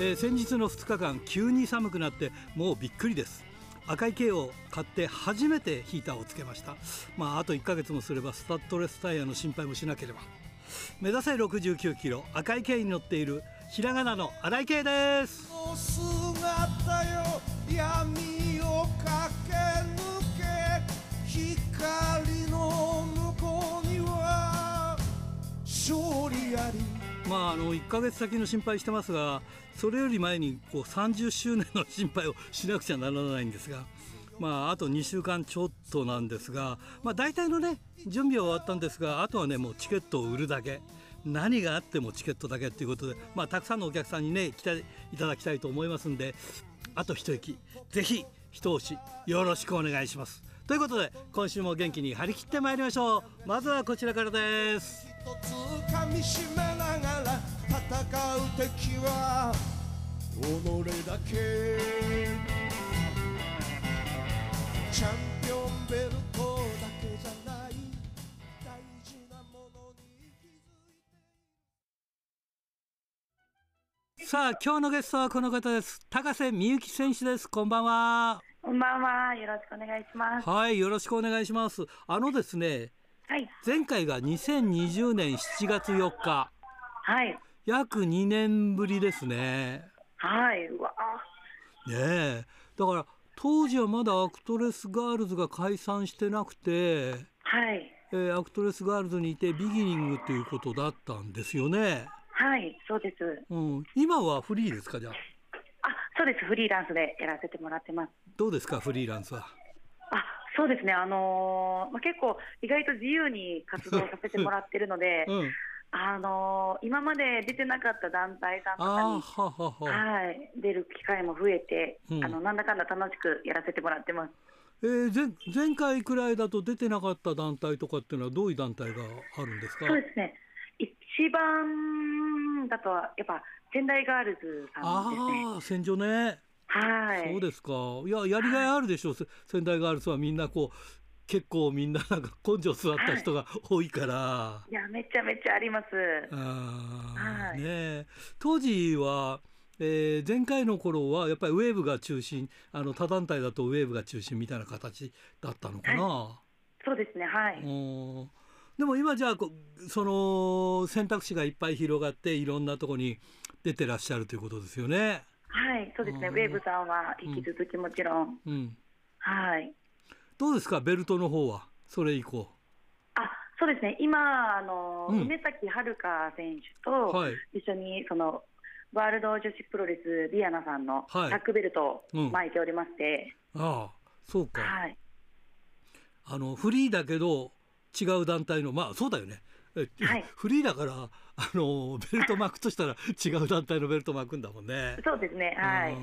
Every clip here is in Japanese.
えー、先日の2日間急に寒くなってもうびっくりです。赤い軽を買って初めてヒーターをつけました。まああと1ヶ月もすればスタッドレスタイヤの心配もしなければ。目指せ69キロ赤い軽に乗っているひらがなの荒井圭です。まああの1ヶ月先の心配してますがそれより前にこう30周年の心配をしなくちゃならないんですが。まあ、あと2週間ちょっとなんですが、まあ、大体のね準備は終わったんですがあとはねもうチケットを売るだけ何があってもチケットだけということで、まあ、たくさんのお客さんにね来ていただきたいと思いますんであと一息ぜひ一押しよろしくお願いします。ということで今週も元気に張り切ってまいりましょうまずはこちらからです一つ噛みしめながら戦う敵は己だけチャンピオンベルトだけじゃない大事なものに気づいてさあ今日のゲストはこの方です高瀬美幸選手ですこんばんはこんばんは。よろしくお願いします。はい、よろしくお願いします。あのですね、はい、前回が2020年7月4日。はい。約2年ぶりですね。はい。うわ。ねえ。だから当時はまだアクトレスガールズが解散してなくて、はい。えー、アクトレスガールズにいてビギニングということだったんですよね。はい、そうです。うん。今はフリーですかじゃあ。そうです、フリーランスでやらせてもらってます。どうですか、フリーランスは？あそうですね、あのー、まあ、結構、意外と自由に活動させてもらってるので、うん、あのー、今まで出てなかった団体さんとかにはははい、出る機会も増えて、うん、あのなんだかんだ楽しくやらせてもらってます。えー、前前回くらいだと出てなかった団体とかっていうのはどういう団体があるんですか？そうですね。一番だとはやっぱ仙台ガールズさんですね。ああ、戦場ね。はい。そうですか。いや、やりがいあるでしょう。仙台ガールズはみんなこう。結構みんななんか根性座った人が多いから。はい、いや、めちゃめちゃあります。あはい、ね。当時は。えー、前回の頃はやっぱりウェーブが中心あの他団体だとウェーブが中心みたいな形だったのかな、はい、そうですねはいでも今じゃあその選択肢がいっぱい広がっていろんなところに出てらっしゃるということですよね。はい、そうですね。ウェーブさんは引き続きもちろん。うん。はい。どうですか、ベルトの方は、それ以降。あ、そうですね。今、あの、うん、梅崎遥選手と一緒に、その。ワールド女子プロレスディアナさんのタックベルトを巻いておりまして。うん、ああ、そうか。はい。あのフリーだけど違う団体のまあそうだよねはい、フリーだからあのベルト巻くとしたら違う団体のベルト巻くんだもんね。そうですね。はい。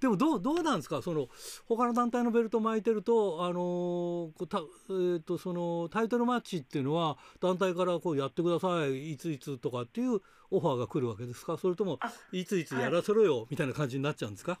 でもどうどうなんですか？その他の団体のベルト巻いてるとあのたえっ、ー、とそのタイトルマッチっていうのは団体からこうやってくださいいついつとかっていうオファーが来るわけですか？それともいついつやらせろよ、はい、みたいな感じになっちゃうんですか？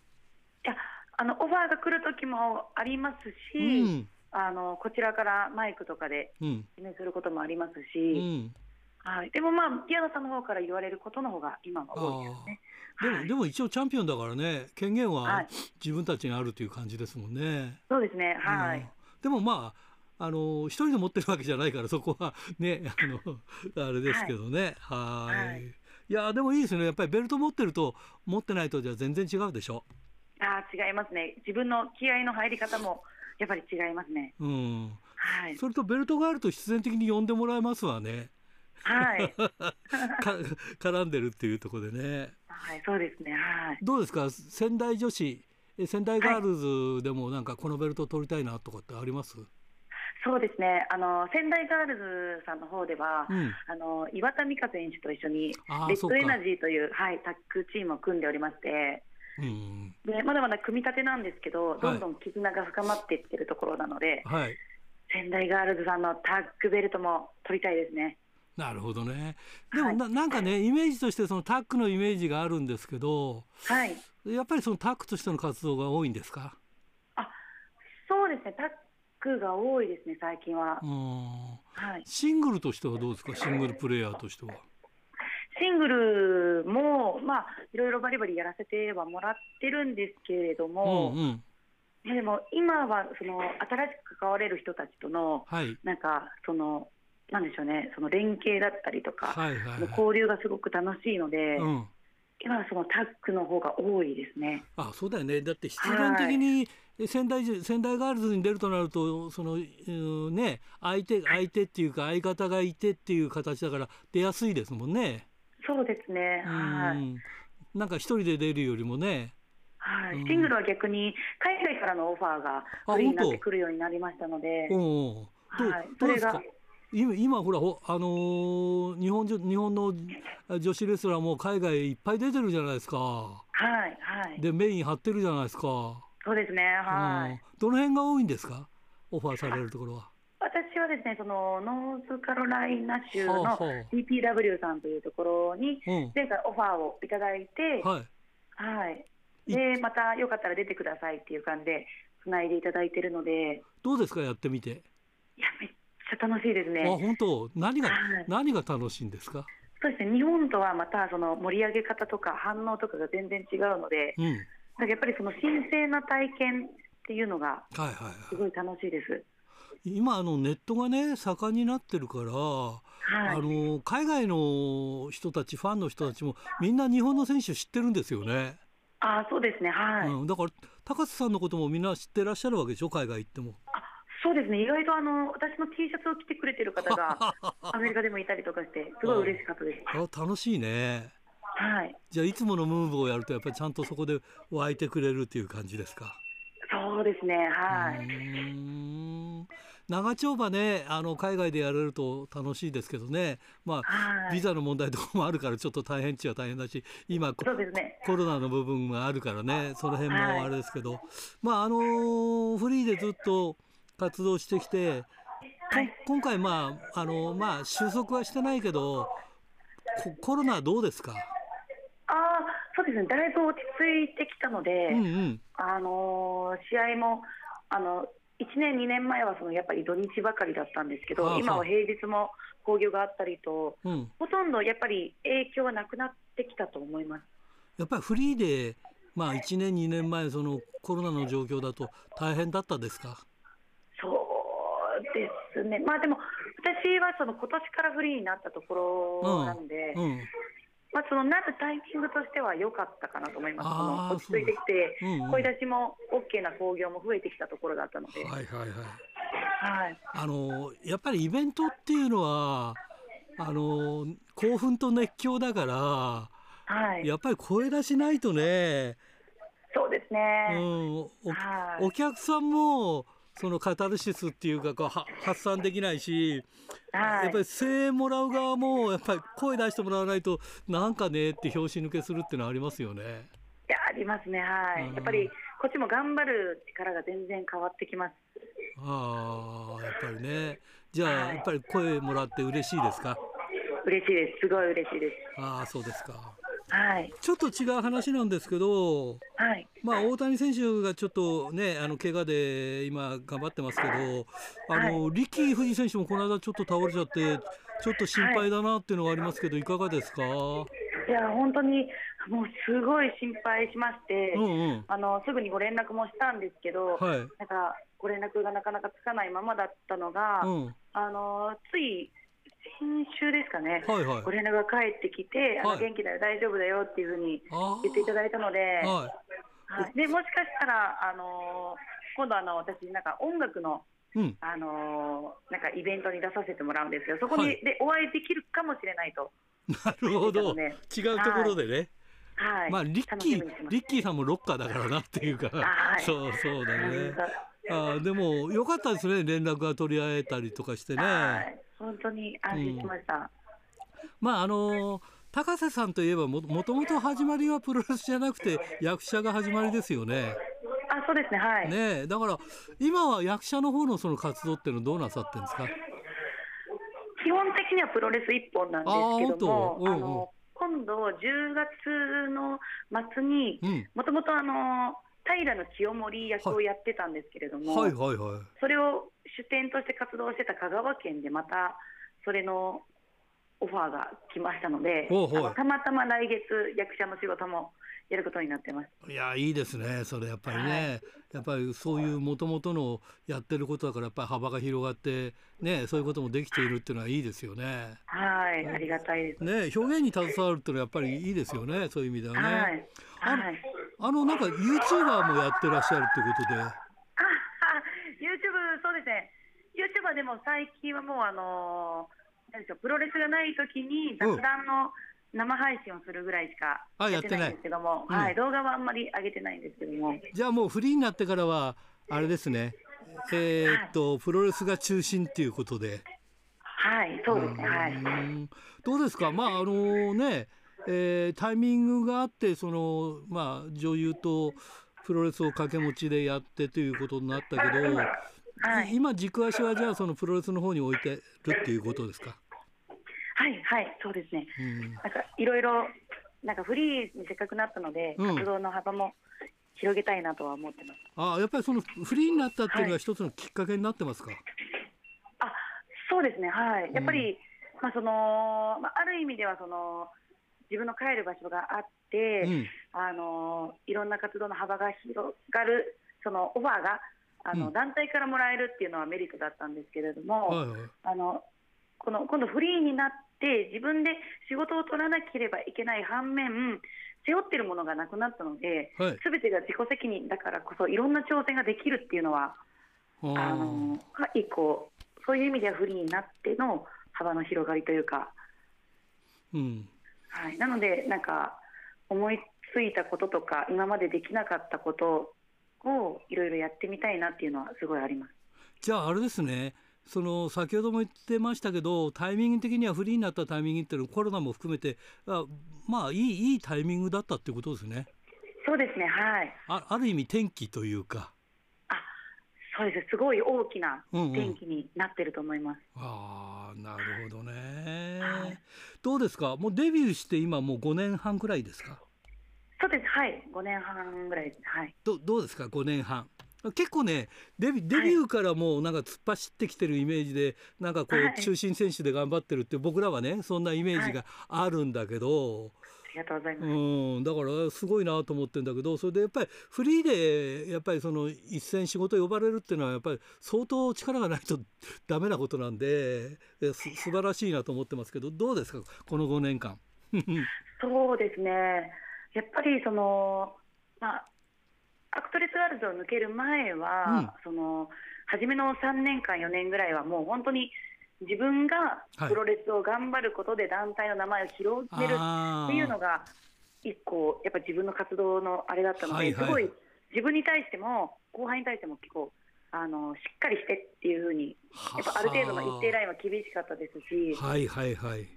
いやあのオファーが来る時もありますし。うんあのこちらからマイクとかで指名することもありますし、うん、はい、でもまあピアノさんの方から言われることの方が今は多いですね。でも、はい、でも一応チャンピオンだからね権限は自分たちにあるという感じですもんね。そうですね。はい、うん、でもまああの一人で持ってるわけじゃないからそこはね あのあれですけどね。はい。い。やでもいいですね。やっぱりベルト持ってると持ってないとじゃ全然違うでしょ。あ違いますね。自分の気合の入り方もやっぱり違いますね。うん。はい。それとベルトがあると必然的に呼んでもらえますわね。はい。か絡んでるっていうところでね。はい、そうですね。はい。どうですか、仙台女子、仙台ガールズでもなんかこのベルト取りたいなとかってあります？はい、そうですね。あの仙台ガールズさんの方では、うん、あの岩田美香選手と一緒にレッドエナジーというはいタッグチームを組んでおりまして。でまだまだ組み立てなんですけど、どんどん絆が深まっていってるところなので、はい、仙台ガールズさんのタッグベルトも取りたいですね。なるほどね。でもなはい、なんかねイメージとしてそのタッグのイメージがあるんですけど、はい、やっぱりそのタッグとしての活動が多いんですか？あ、そうですね。タックが多いですね、最近は。はい、シングルとしてはどうですか、シングルプレーヤーとしては。シングルも、まあ、いろいろバリバリやらせてはもらってるんですけれども、うんうん。でも今はその新しく関われる人たちとの、はい、なんかそのなんでしょうねその連携だったりとか、交流がすごく楽しいので、うん、今はそのタッグの方が多いですね。あそうだよね。だって必然的に仙台、はい、仙台ガールズに出るとなるとその、うん、ね相手相手っていうか相方がいてっていう形だから出やすいですもんね。そうですね。はい。なんか一人で出るよりもね。はい、シングルは逆に海外からのオファーがフリーになってくるようになりましたので、はい、それが今今ほらあのー、日本日本の女子レスラーも海外いっぱい出てるじゃないですか。はいはい。でメイン張ってるじゃないですか。そうですねはい。どの辺が多いんですか？オファーされるところは。私はですねそのノースカロライナ州の DPW さんというところに前回オファーをいただいて、はい、はい、でまたよかったら出てくださいっていう感じでつないでいただいてるので。どうですかやってみて？いやめっちゃ楽しいですね。あ本当？何が、はい、何が楽しいんですか？そうですね日本とはまたその盛り上げ方とか反応とかが全然違うので、うん、だやっぱりその神聖な体験っていうのがすごい楽しい。です、はいはいはい今あのネットがね盛んになってるから、はい、あの海外の人たちファンの人たちもみんな日本の選手知ってるんですよね。あそうですねはい、うん、だから高瀬さんのこともみんな知ってらっしゃるわけでしょ？海外行っても。そうですね意外とあの私の T シャツを着てくれてる方が アメリカでもいたりとかしてすごい嬉しかったです。あ楽しいね。はい。じゃあいつものムーブをやるとやっぱりちゃんとそこで湧いてくれるっていう感じですか？そうですねはい。長丁場ねあの海外でやれると楽しいですけどね、まあ、ビザの問題とかもあるからちょっと大変っちゃ大変だし今、ね、コロナの部分があるからねその辺もあれですけど、はい、まああのフリーでずっと活動してきて、はい、今回まああのまあ収束はしてないけどコロナどうですか？あそうですね。だいぶ落ち着いてきたので、うんうん、あの試合もあの1年、2年前はそのやっぱり土日ばかりだったんですけど、今は平日も興行があったりと、うん、ほとんどやっぱり影響はなくなってきたと思います。やっぱりフリーで、まあ、1年、2年前、そのコロナの状況だと大変だったですか？そうですね、まあでも、私はその今年からフリーになったところなんで、うん。うんまあ、そのなるタイミングとしては良かったかなと思います、その落ち着いてきて、うんうん、声出しも OK な興行も増えてきたところだったので。はいはいはい。はい、あのやっぱりイベントっていうのはあの興奮と熱狂だから、はい、やっぱり声出しないとね。そうですね、うん。おはい、お客さんもそのカタルシスっていうかこう発散できないし、はい、やっぱり声援もらう側もやっぱり声出してもらわないとなんかねって拍子抜けするっていうのはありますよね。いやありますねはい、やっぱりこっちも頑張る力が全然変わってきます。ああやっぱりねじゃあ、はい、やっぱり声もらって嬉しいですか？嬉しいですすごい嬉しいです。ああそうですか。はい、ちょっと違う話なんですけど、はい、まあ、大谷選手がちょっとね、あの怪我で今、頑張ってますけど、あの、はい、力藤選手もこの間、ちょっと倒れちゃって、ちょっと心配だなっていうのがありますけど、いかがですか？いや、本当にもうすごい心配しまして、うんうん、あのすぐにご連絡もしたんですけど、はい、なんかご連絡がなかなかつかないままだったのが、うん、あのつい先週ですかね、はいはい、ご連絡が返ってきて、あの元気だよ、大丈夫だよっていうふうに言っていただいたので、はい、はい、でもしかしたら、あのー、今度あの、私、なんか音楽の、うん、あのー、なんかイベントに出させてもらうんですよ、そこに、はい、でお会いできるかもしれないと。なるほど、ね、違うところでね。はい、まあリッキーリッキーさんもロッカーだからなっていうか、はい、そうそうだね。あでもよかったですね。連絡が取り合えたりとかしてね。はい本当に安心しました。うん、まああの高瀬さんといえばももともと始まりはプロレスじゃなくて役者が始まりですよね。あそうですねはい。ねだから今は役者の方のその活動っていうのはどうなさってるんですか？基本的にはプロレス一本なんですけども、うんうん、あの今度10月の末にもともとあの平清盛役をやってたんですけれども、はいはいはい、それを主点として活動してた香川県でまたそれのオファーが来ましたので、たまたま来月役者の仕事もやることになってます。いやいいですねそれやっぱりね、はい、やっぱりそういうもともとのやってることだからやっぱり幅が広がってねそういうこともできているっていうのはいいですよね。はいありがたいです。ね表現に携わるっていうのはやっぱりいいですよねそういう意味ではね。はい。はい、あのなんかユーチューバーもやってらっしゃるっていうことで。YouTube そうですね。ユーチューバーでも最近はもうあのー、なんでしょうプロレスがない時に雑談の、うん生配信をするぐらいしかやってないんですけども、はい、動画はあんまり上げてないんですけども。じゃあもうフリーになってからはあれですね。えー、っと、はい、プロレスが中心っていうことで。はい、そうですね。はい。どうですか？まああのね、えー、タイミングがあってそのまあ女優とプロレスを掛け持ちでやってということになったけど、はい、今軸足はじゃあそのプロレスの方に置いてるっていうことですか？はいはいそうですね、うん、なんかいろいろなんかフリーにせっかくなったので、活動の幅も広げたいなとは思ってます。あやっぱりそのフリーになったっていうのは一つのきっかけになってますか？はい、あそうですね。はい。やっぱり、うん、まあそのまあある意味ではその自分の帰る場所があって、うん、あのいろんな活動の幅が広がるそのオファーがあの、団体からもらえるっていうのはメリットだったんですけれども、はいはい、あのこの今度フリーになって自分で仕事を取らなければいけない反面背負ってるものがなくなったので、はい、全てが自己責任だからこそいろんな挑戦ができるっていうのはあの一個そういう意味ではフリーになっての幅の広がりというか、うんはい、なのでなんか思いついたこととか今までできなかったことをいろいろやってみたいなっていうのはすごいあります。じゃああれですねその先ほども言ってましたけどタイミング的にはフリーになったタイミングっていうのはコロナも含めてあまあいいいいタイミングだったっていうことですね。そうですねはいあある意味転機というか。あそうです。すごい大きな転機になってると思います。うんうん、ああなるほどね、はい、どうですか？もうデビューして今もう5年半くらいですか？そうです。はい。5年半ぐらい。はい。どどうですか？5年半。結構ねデビデビューからもうなんか突っ走ってきてるイメージで、はい、なんかこう中心選手で頑張ってるって僕らはねそんなイメージがあるんだけど、りがとうございます、うん、だからすごいなと思ってるんだけどそれでやっぱりフリーでやっぱりその一線仕事呼ばれるっていうのはやっぱり相当力がないと ダメなことなんです素晴らしいなと思ってますけどどうですか？この5年間。そうですね。やっぱりそのまあアクトレスガールズを抜ける前は、うん、その初めの3年間、4年ぐらいはもう本当に自分がプロレスを頑張ることで団体の名前を広めるっていうのが、一個、やっぱ自分の活動のあれだったので、はいはい、すごい自分に対しても、後輩に対しても結構、あのしっかりしてっていうふうに、やっぱある程度の一定ラインは厳しかったですし。はいはいはい。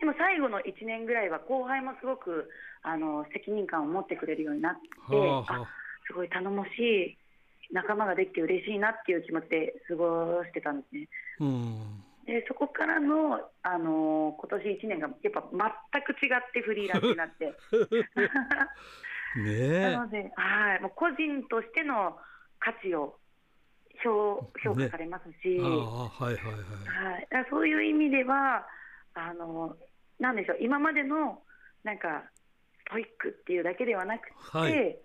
でも最後の1年ぐらいは後輩もすごくあの責任感を持ってくれるようになって、すごい頼もしい仲間ができて嬉しいなっていう気持ちで過ごしてたんですね。うん、でそこからの、あのー、今年1年がやっぱ全く違ってフリーランスになって。ねなので、はい、もう個人としての価値を評評価されますし、ね、はいはいはい、はい、そういう意味ではあのなんでしょう。今までのなんかストイックっていうだけではなくて、はい、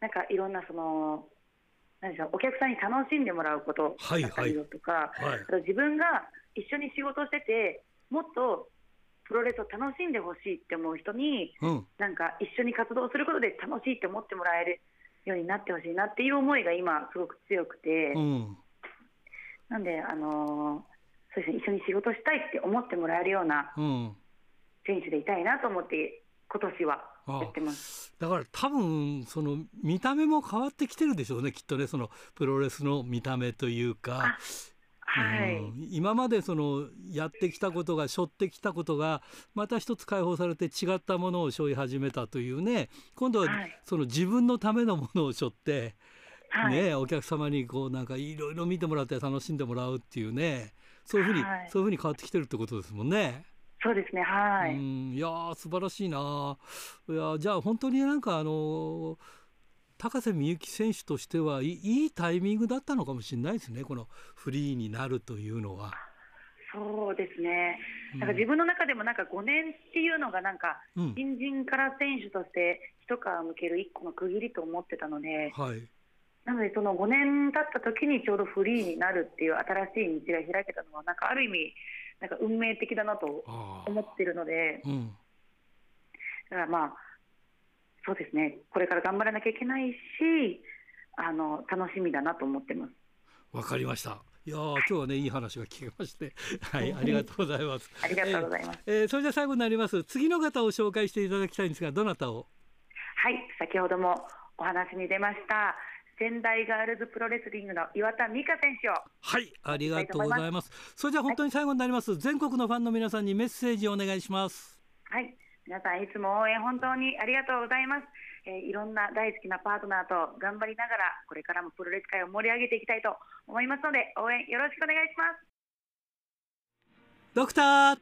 なんかいろんなその何でしょう。お客さんに楽しんでもらうことだったりとか、はいはい、自分が一緒に仕事しててもっとプロレスを楽しんでほしいって思う人に、うん、なんか一緒に活動することで楽しいって思ってもらえるようになってほしいなっていう思いが今すごく強くて、うん、なんであのー、そうですね一緒に仕事したいって思ってもらえるような選手でいたいなと思って今年はやってます。だから多分その見た目も変わってきてるでしょうねきっとねそのプロレスの見た目というか。はい、うん、今までそのやってきたことが背負ってきたことがまた一つ解放されて違ったものを背負い始めたというね今度はその自分のためのものを背負って、はい、ね、お客様にこうなんかいろいろ見てもらって楽しんでもらうっていうねそういうふうに、はい、そういうふうに変わってきてるってことですもんね。そうですねはい。いや素晴らしいな。いやじゃあ本当になんかあの高瀬美幸選手としてはいいタイミングだったのかもしれないですね、このフリーになるというのは。そうですね、なんか自分の中でもなんか5年っていうのが、なんか新人から選手として一皮むける一個の区切りと思ってたので、はい、なので、その5年経った時にちょうどフリーになるっていう新しい道が開けたのは、なんかある意味、なんか運命的だなと思ってるので、うん、だからまあ、そうですね、これから頑張らなきゃいけないし、あの楽しみだなと思ってます。わかりました。いや今日はねいい話が聞けまして、はい、ありがとうございます。ありがとうございます。えー、それでは最後になります。次の方を紹介していただきたいんですが、どなたを？はい、先ほどもお話に出ました。仙台ガールズプロレスリングの岩田美香選手をはいありがとうございますそれじゃ本当に最後になります、はい、全国のファンの皆さんにメッセージをお願いしますはい皆さんいつも応援本当にありがとうございます。えー、いろんな大好きなパートナーと頑張りながらこれからもプロレス界を盛り上げていきたいと思いますので応援よろしくお願いします。ドクター。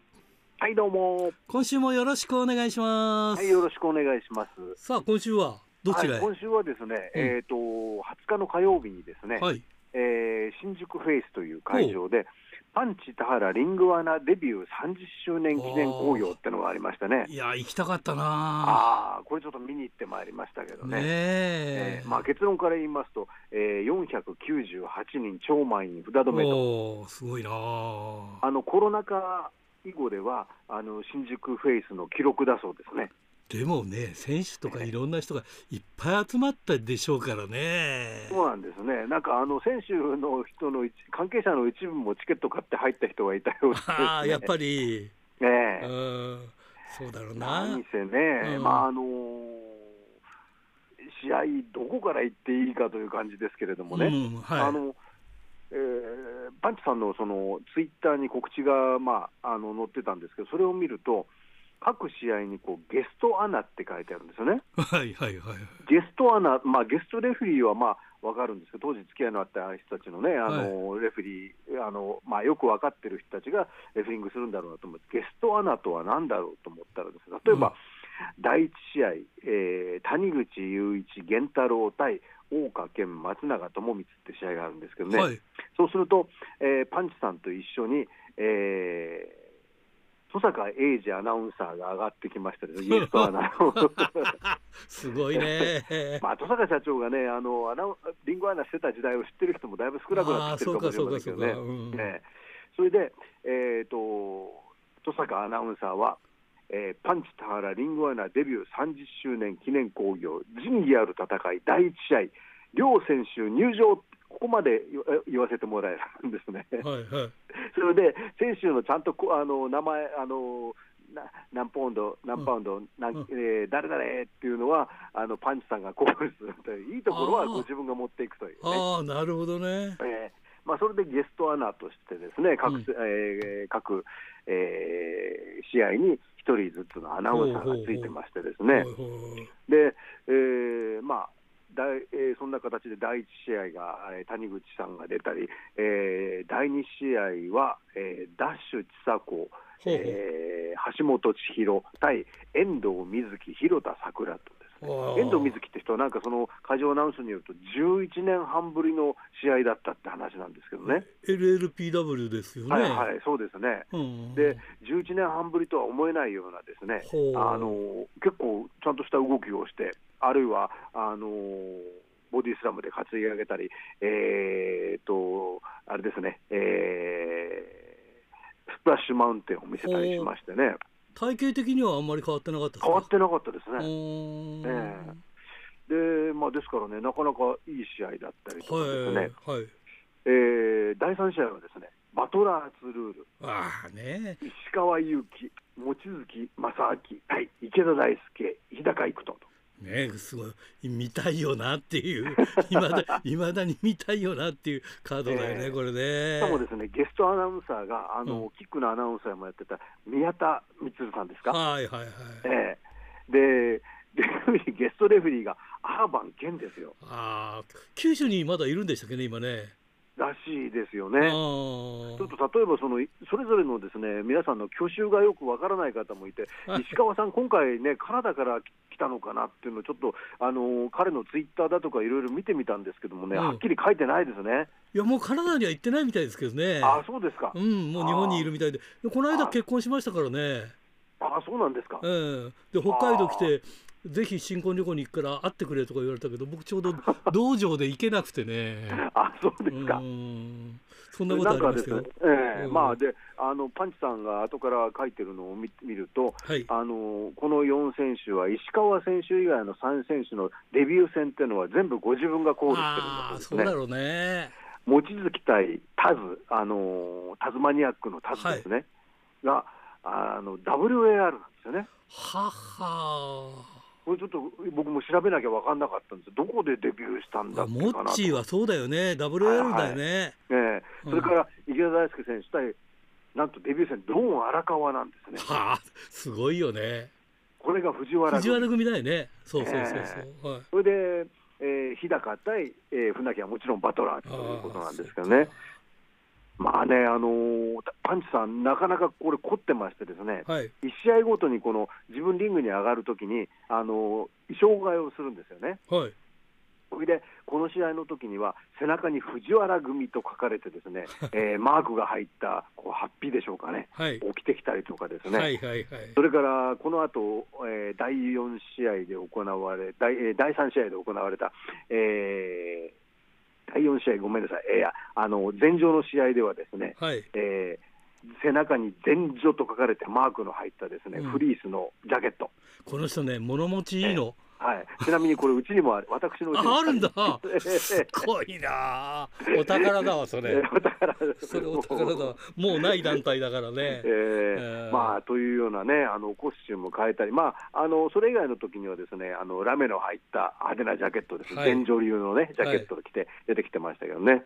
はいどうも。今週もよろしくお願いします。はいよろしくお願いします。さあ今週はどちら、はい、今週はですね、うん、えっ、ー、と20日の火曜日にですね、はい、えー、新宿フェイスという会場でパンチ田原リングワナデビュー30周年記念興行ってのがありましたね。いや行きたかったなああこれちょっと見に行ってまいりましたけどね。ねえー、まあ、結論から言いますと、えー、498人超満員札止めと。すごいなあのコロナ禍以後ではあの新宿フェイスの記録だそうですね。でもね、選手とかいろんな人がいっぱい集まったでしょうからね。そうなんですね。なんかあの選手の人の関係者の一部もチケット買って入った人がいたよう です、ね、ああ、やっぱり。ねえ。うん。そうだろうな。何せね、うん、まああの試合どこから行っていいかという感じですけれどもね。うんはい、あの。えー、パンチさんのそのツイッターに告知が、まあ、あの載ってたんですけど、それを見ると、各試合にこうゲストアナって書いてあるんですよね。はいはいはい。ゲストアナ、まあ、ゲストレフリーはまあ分かるんですけど、当時付き合いのあった人たちのね、あの、はい、レフリー、あのまあ、よく分かってる人たちがレフリングするんだろうなと思って、ゲストアナとは何だろうと思ったらです、例えば、うん、第1試合、えー、谷口雄一、源太郎対大岡健、松永智光って試合があるんですけどね、はい、そうすると、えー、パンチさんと一緒に、えー登坂英二アナウンサーが上がってきましたね、ゲストアナすごいね、まあ、登坂社長がね、あのアナリンゴアナしてた時代を知ってる人もだいぶ少なくなってきてるかもしれませんけどね。うん、ねそれで、えーと、登坂アナウンサーは、えー、パンチ田原リンゴアナデビュー30周年記念興行、仁義ある戦い、第1試合、両選手入場ここまで言わせてもらえるんですね。はいはい、それで選手のちゃんとあの名前あの何ポンド、何パウンド、うん、えー、誰々っていうのはあのパンチさんがコールするといういいところはご自分が持っていくという、ね、あなるほどね、えーまあ、それでゲストアナとしてですね各,、うん、えー、各、えー、試合に1人ずつのアナウンサーがついてましてですね。で、えー、まあえー、そんな形で第1試合が、えー、谷口さんが出たり、えー、第2試合は、えー、ダッシュ千佐子、えー、橋本千尋対遠藤瑞希、広田桜とですね、遠藤瑞希って人は、なんかその会場アナウンスによると、11年半ぶりの試合だったって話なんですけどね。LLPW ですよね。はい、はい、そうですね。で、11年半ぶりとは思えないようなですね、あの結構ちゃんとした動きをして、あるいはあのボディスラムで担ぎ上げたり、えーと、あれですね、えー、スプラッシュマウンテンを見せたりしましてね。体型的にはあんまり変わってなかった変わってなかったですね。えー、でまあ、ですからね、なかなかいい試合だったりとかですね、はいはい、えー、第3試合はですね、バトラーズルール、あね、石川祐希、望月正明、はい、池田大輔、日高育人と。ねすごい見たいよなっていう いまだいまだに見たいよなっていうカードだよね、え。ー、これね。しかもですね。ゲストアナウンサーがあの、うん、キックのアナウンサーもやってた宮田充さんですか？はいはいはい、えー、でゲストレフリーがアーバン健ですよ。ああ九州にまだいるんでしたっけね今ねらしいですよね。ちょっと例えばそのそれぞれのですね皆さんの去就がよくわからない方もいて、石川さん、今回ね、カナダから来たのかなっていうのを、ちょっとあの彼のツイッターだとかいろいろ見てみたんですけどもね、うん、はっきり書いてないですね。いやもうカナダには行ってないみたいですけどね。あそうですか。うん、もう日本にいるみたいで、この間結婚しましたからね。あそうなんですか。えー、で北海道来てぜひ新婚旅行に行くから会ってくれとか言われたけど僕ちょうど道場で行けなくてね。あそうですか。そんなことありますえー、うん、まあであのパンチさんが後から書いてるのを見見ると、はい、あのこの4選手は石川選手以外の3選手のデビュー戦っていうのは全部ご自分がコールしてるんですね。そうだろうね。望月対タズあのタズマニアックのタズですね、はい、があの WAR なんですよね。ははこれちょっと僕も調べなきゃ分かんなかったんですどこでデビューしたんだっモッチーはそうだよね、WL だよね。はいはい、ねそれから池田大輔選手対、なんとデビュー戦、ドーン荒川なんですね。はあ、すごいよね。これが藤原藤原組だよね。そうそうそうそう。えーはい、それで、えー、日高対、えー、船木はもちろんバトラーということなんですけどね。まあね、あのー、パンチさん、なかなかこれ、凝ってましてですね、はい、1試合ごとにこの自分リングに上がるときに、あのー、衣装替えをするんですよね。はい。それで、この試合の時には、背中に藤原組と書かれて、ですね、えー、マークが入ったこうハッピーでしょうかね、はい、起きてきたりとかですね、はいはいはい、それからこの後、えー、第4試合で行われ、第第3試合で行われた、えー、第4試合、ごめんなさい、いやあの前場の試合ではですね、はい、えー、背中に前場と書かれてマークの入ったですね、うん、フリースのジャケット。この人ね、物持ちいいの。えーはい、ちなみにこれ、うちにもある、私のうちにあるんだ、すごいな、お宝だわ、それ、お宝。それお宝だわ、もうない団体だからね。えー、えー、まあ、というようなね、あのコスチューム変えたり、まあ、あのそれ以外の時にはですねあのラメの入った派手なジャケットです、はい、流のね、ジャケットを着て出てきてましたけどね。はい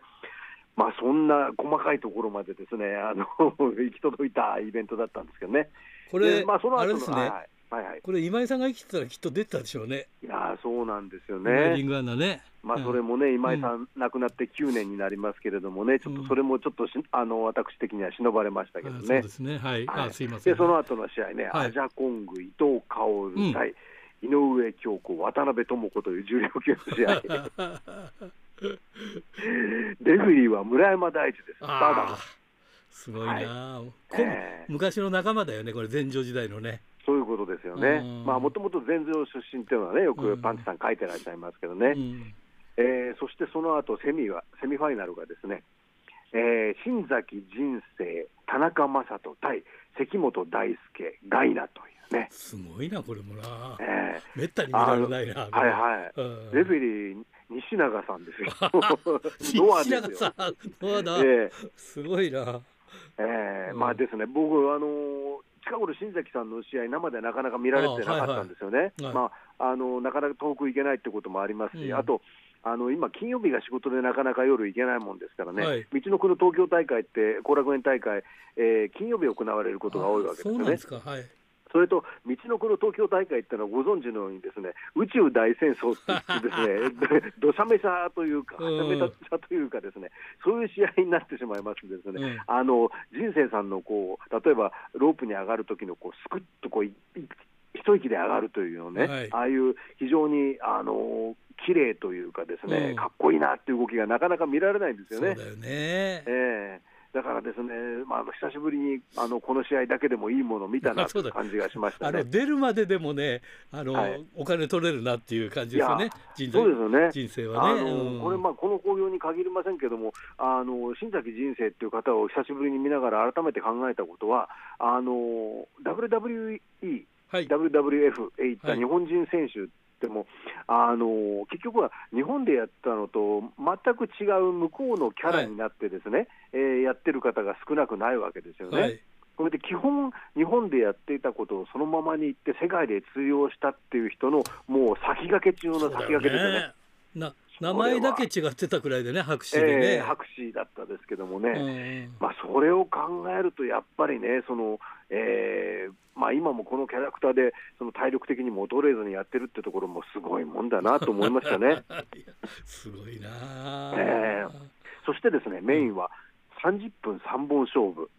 まあ、そんな細かいところまでですねあの 行き届いたイベントだったんですけどね。これ、まあ、そのあれですね、はいはいはい、これ今井さんが生きてたらきっと出てたでしょうね。いやそうなんですよね。リングアナね。まあそれもね、今井さん亡くなって9年になりますけれどもね、ちょっとそれもちょっとしあの私的には忍ばれましたけどね。そうですね。はい。あすいません。でその後の試合ね、アジャコング伊藤薫対、井上京子渡辺智子という重量級の試合。レフリーは村山大地です。ただ。すごいな、はい、昔の仲間だよね、これ、前場時代のね。そういうことですよね、もともと全場出身っていうのはね、よくパンチさん書いてらっしゃいますけどね、うん、えー、そしてその後セミはセミファイナルがですね、えー、新崎人生、田中将人対関本大輔、ガイナというね。すごいな、これもな。えー、めったに見られないな。はいはい。うん、レフェリー西永さんですよ。西永さん、ドアだ。えー、すごいな。えー、まあですね、僕、あのー近頃、新崎さんの試合、生でなかなか見られてなかったんですよね、まあ、あのなかなか遠く行けないってこともありますし、うん、あと、あの今、金曜日が仕事でなかなか夜行けないもんですからね、はい、道のくの東京大会って後楽園大会、えー、金曜日行われることが多いわけですよね。それと、道のくの東京大会っていうのはご存知のようにですね、宇宙大戦争ってですね、どしゃめさというか、はちゃめさというかですね、そういう試合になってしまいますんですね、うん、あの人生さんのこう例えばロープに上がる時のこうすくっとこう一息で上がるというのね、はい、ああいう非常にあの綺麗というかですね、うん、かっこいいなっていう動きがなかなか見られないんですよね。そうだよね。えーだからですね、まあ、久しぶりにあのこの試合だけでもいいものを見たなという感じがしました、ね、出るまででもねあの、はい、お金取れるなっていう感じですよね、人そうですよね。人生はね。うん、これ、まあ、この興行に限りませんけども、あの新崎人生っていう方を久しぶりに見ながら改めて考えたことは、あの WWE、はい、WWF へ行った日本人選手っても、あの結局は日本でやったのと全く違う向こうのキャラになってですね、はい、えー、やってる方が少なくないわけですよね。はいこれで基本、日本でやっていたことをそのままに言って、世界で通用したっていう人の、もう先駆け中の先駆けですよね。な名前だけ違ってたくらいでね、白紙でね。えー、白紙だったですけどもね、まあ、それを考えると、やっぱりね、そのえーまあ、今もこのキャラクターでその体力的にも衰えずにやってるってところもすごいもんだなと思いましたね。すごいな、え。ー、そしてですねメインは30分3本勝負、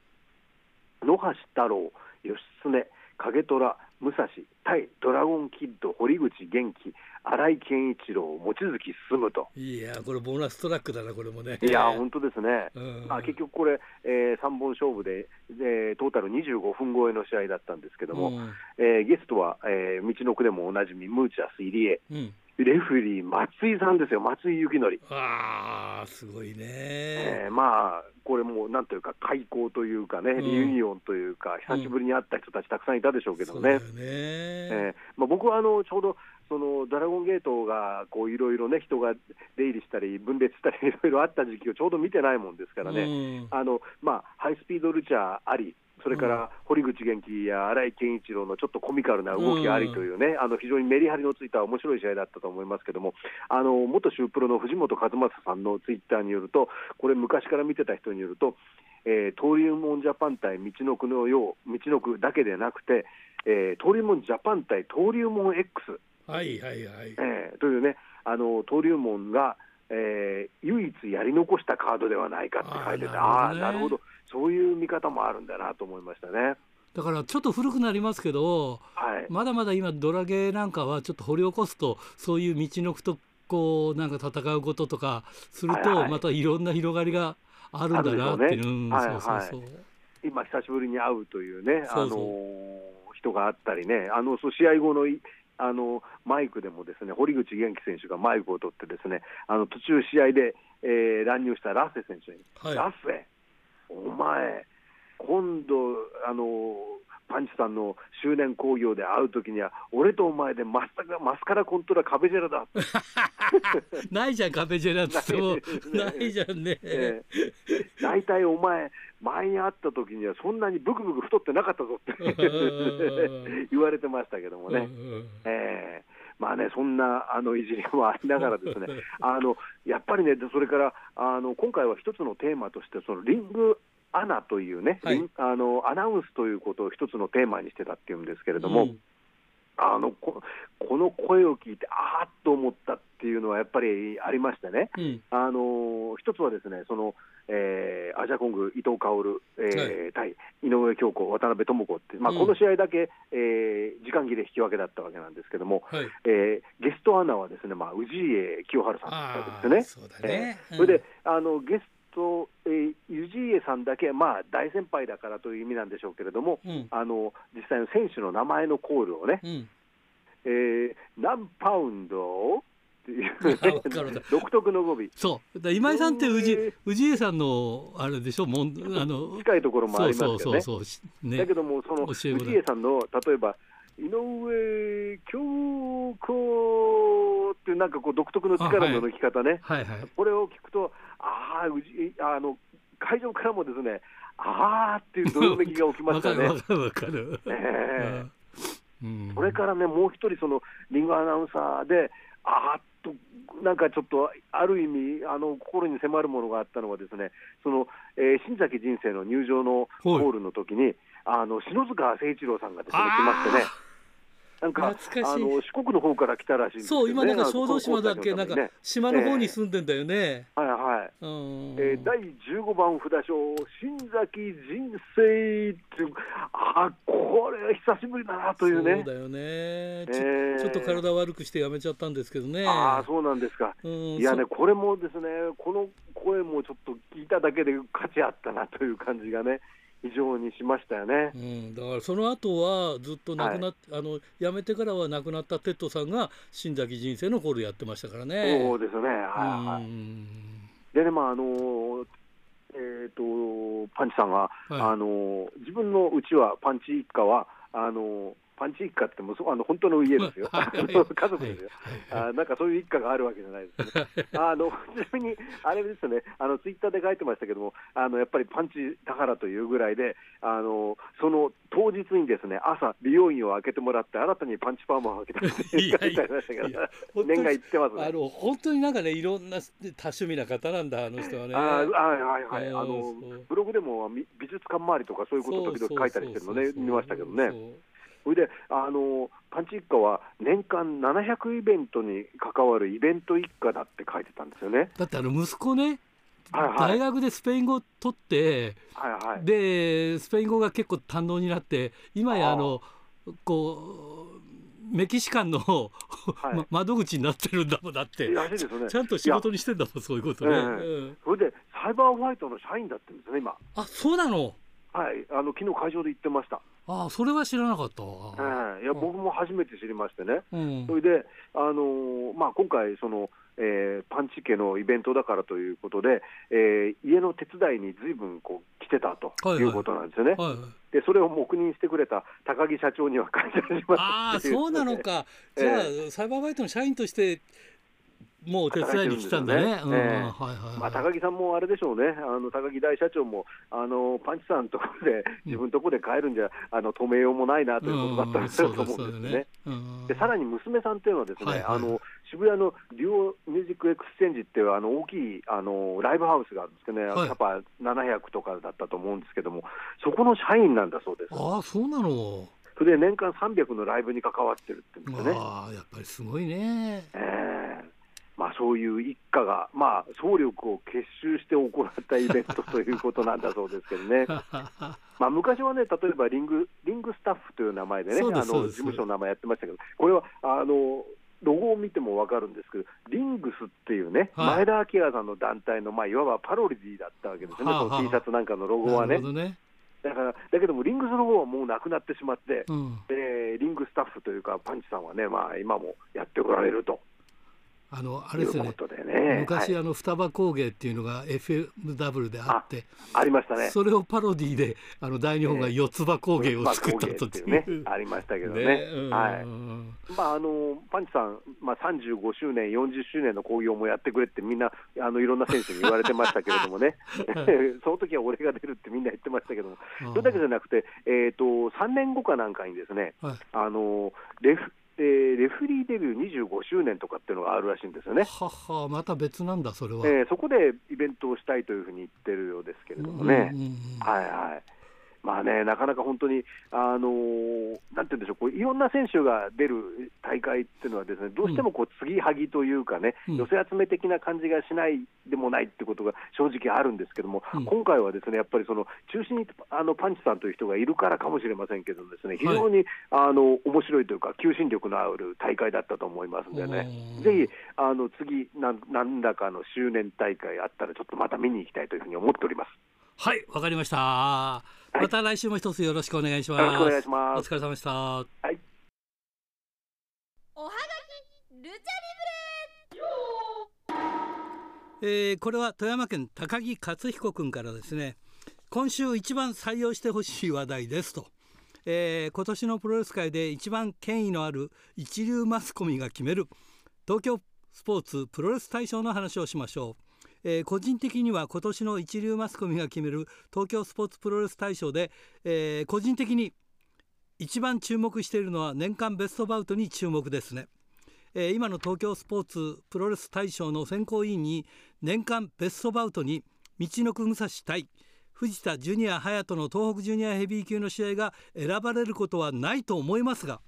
野橋太郎、義経、影虎、武蔵、対ドラゴンキッド、堀口元気、新井健一郎、望月進と。いや、これ、ボーナストラックだな、これもね。いや、本当ですね、うん、まあ、結局これ、えー、3本勝負でで、トータル25分超えの試合だったんですけども、うん、えー、ゲストは、えー、道のくでもおなじみ、ムーチャス入江。うん。レフリー、松井さんですよ、松井幸則。ああ、すごいね、えー、まあ、これもなんというか、開口というかね、リユニオンというか、久しぶりに会った人たち、たくさんいたでしょうけどね、うん、ね。えー、まあ、僕はあのちょうどそのドラゴンゲートがこういろいろね、人が出入りしたり、分裂したり、いろいろあった時期をちょうど見てないもんですからね、うん、あのまあ、ハイスピードルチャーあり、それから堀口元気や新井健一郎のちょっとコミカルな動きありというね、うん、あの非常にメリハリのついた面白い試合だったと思いますけども、あの元シュープロの藤本和正さんのツイッターによると、これ、昔から見てた人によると、えー、登竜門ジャパン対道のくのよう、道のくだけでなくて、えー、登竜門ジャパン対登竜門 X、はいはいはい。えー、というね、あの登竜門が、えー、唯一やり残したカードではないかって書いてて、ああ、なるほど。そういう見方もあるんだなと思いましたね。だからちょっと古くなりますけど、はい、まだまだ今ドラゲーなんかはちょっと掘り起こすとそういう道のくとこうなんか戦うこととかするとまたいろんな広がりがあるんだなっていう、はいはい、今久しぶりに会うというねあの人があったりねあのそう試合後のあのマイクでもですね堀口元気選手がマイクを取ってですねあの途中試合で、えー、乱入したラッセ選手に、はい、ラッセお前、今度、あのパンチさんの周年興行で会うときには、俺とお前でマスマスカラコントラ壁ジェラだ。ないじゃん、壁ジェラって。も、ないじゃんね。大、体、お前、前に会ったときには、そんなにブクブク太ってなかったぞって 言われてましたけどもね。えーまあね、そんなあのいじりもありながら、ですね。あのやっぱりね、それからあの今回は一つのテーマとして、そのリングアナというね、はい、あのアナウンスということを一つのテーマにしてたっていうんですけれども、うん、あのここの声を聞いて、ああっと思ったっていうのはやっぱりありましてね、うん、あの一つはですねその、えー、アジアコング、伊藤薫、えー、はい、対井上京子、渡辺智子って、まあ、この試合だけ、うん、えー、時間切れ引き分けだったわけなんですけども、はい、えー、ゲストアナはですね、まあ、氏家清春さんですね。そね。えー、それであのゲスト、えー、氏家さんだけ、まあ、大先輩だからという意味なんでしょうけれども、うん、あの実際の選手の名前のコールをね、うん、えー、何パウンドっていう。独特の語尾。そう。今井さんって氏氏家さんのあれでしょ？もんあの 近いところもありますよね。そうそうねだけどもその氏家さんの例えば井上京子っていうなんかこう独特の力の抜き方ね、はい。はいはい、これを聞くとあああの会場からもですねああっていうどよめきが起きましたね。わかるわかる。え。ー、それからね、もう一人、そのリンゴアナウンサーで、あーっと、なんかちょっと、ある意味、あの心に迫るものがあったのは、ですねその、えー、新崎人生の入場のホールの時に、あの篠塚誠一郎さんがですね、来ましてね。なんかあの四国の方から来たらしいんです、ね、そう今なんか小豆島だっけ、なんか島の方に住んでんだよね。はいはい。えー、第15番札所新崎人生っていうあこれは久しぶりだなというね。そうだよね、えー、ちょっと体悪くしてやめちゃったんですけどね。ああそうなんですか。いやねこれもですねこの声もちょっと聞いただけで価値あったなという感じがね。非常にしましたよね、うん、だからその後はずっと亡くなっ、はい、あの辞めてからは亡くなったテッドさんが新崎人生のコールやってましたからね。そうですね、はいはい、でね、まああのえーと、パンチさんは、はい、あの自分のうちはパンチ一家はあのパンチ一家ってもあの本当の家ですよ、家族ですよ、あなんかそういう一家があるわけじゃないですね。あのちなみに、あれですね、あのツイッターで書いてましたけども、あのやっぱりパンチだからというぐらいで、あのその当日にですね朝、美容院を開けてもらって、新たにパンチパーマを開けたって書いてありましたけど、年がいってます、ね、あの本当になんかね、いろんな多趣味な方なんだ、あの人はね。あはいはいはい、あのブログでも美術館周りとか、そういうこと時々書いたりしてるのね、見ましたけどね。それであのパンチ一家は年間700イベントに関わるイベント一家だって書いてたんですよね。だってあの息子ね大学でスペイン語を取って、はいはい、でスペイン語が結構堪能になって今やあのこうメキシカンのはい、窓口になってるんだもんだって、ね、ちゃんと仕事にしてんだもんそういうことね、えーうん、それでサイバーファイトの社員だってんですね今。あそうなの？はいあの昨日会場で言ってました。あそれは知らなかった。わ、えー、いや僕も初めて知りましてね、うん、それで、あのー、まあ、今回その、えー、パンチ家のイベントだからということで、えー、家の手伝いにずいぶんこう来てたということなんですよね。はいはい。はいはいでそれを黙認してくれた高木社長には感謝しますああそうなのか、じゃあ、えー、サイバーバイトの社員としてもう手伝いに来たんだね。高木さんもあれでしょうね、あの高木大社長もあのパンチさんのところで、自分のところで帰るんじゃ、あの止めようもないなということだったんですと思うんですね。でさらに娘さんっていうのはですね、はいはい、あの渋谷のデュオミュージックエクスチェンジっていうあの大きいあのライブハウスがあるんですけどね、はい、やっぱ700とかだったと思うんですけども、そこの社員なんだそうです。あそうなの。それで年間300のライブに関わってるって言うんですよね。あやっぱりすごいね。えーまあ、そういう一家が、まあ、総力を結集して行ったイベントということなんだそうですけどね、まあ昔はね、例えばリングリングスタッフという名前でね、あの事務所の名前やってましたけど、これはあのロゴを見ても分かるんですけど、リングスっていうね、はい、前田明さんの団体の、まあ、いわばパロディだったわけですね、はあはあ、その T シャツなんかのロゴはね。ね。だからだけども、リングスの方はもうなくなってしまって、うん、えー、リングスタッフというか、パンチさんはね、まあ、今もやっておられると。あのあれですよね、ね、昔、はい、あの双葉工芸っていうのが FMW であってありましたね。それをパロディであの大日本が四つ葉工芸を作ったという。ね、ありましたけどね、ねはい。まあ、あのパンチさん、まあ、35周年、40周年の興行もやってくれって、みんなあのいろんな選手に言われてましたけれどもね、その時は俺が出るってみんな言ってましたけども、それだけじゃなくて、えーと、3年後かなんかにですね、はい、あのレフえー、レフリーデビュー25周年とかっていうのがあるらしいんですよね。ははまた別なんだ、それは、えー、そこでイベントをしたいというふうに言ってるようですけれどもね。はいはいまあね、なかなか本当に、あのー、なんていうんでしょうこう、いろんな選手が出る大会っていうのは、ですねどうしてもこう継ぎはぎというかね、うん、寄せ集め的な感じがしないでもないってことが正直あるんですけども、うん、今回はですねやっぱりその中心にあのパンチさんという人がいるからかもしれませんけど、ですね非常に、はい、あの面白いというか、求心力のある大会だったと思いますんでね、ぜひあの次な、なんだかの周年大会あったら、ちょっとまた見に行きたいというふうに思っております。はいわかりました、はい、また来週も一つよろしくお願いします。よろしくお願いします。お疲れ様でした。はい。おはがきルチャリブレえー、これは富山県高木克彦君からですね。今週一番採用してほしい話題ですと、えー、今年のプロレス界で一番権威のある一流マスコミが決める東京スポーツプロレス大賞の話をしましょうえー、個人的には今年の一流マスコミが決める東京スポーツプロレス大賞で、えー、個人的に一番注目しているのは年間ベストバウトに注目ですね、えー、今の東京スポーツプロレス大賞の選考委員に年間ベストバウトに道のく武蔵対藤田ジュニア隼人の東北ジュニアヘビー級の試合が選ばれることはないと思いますが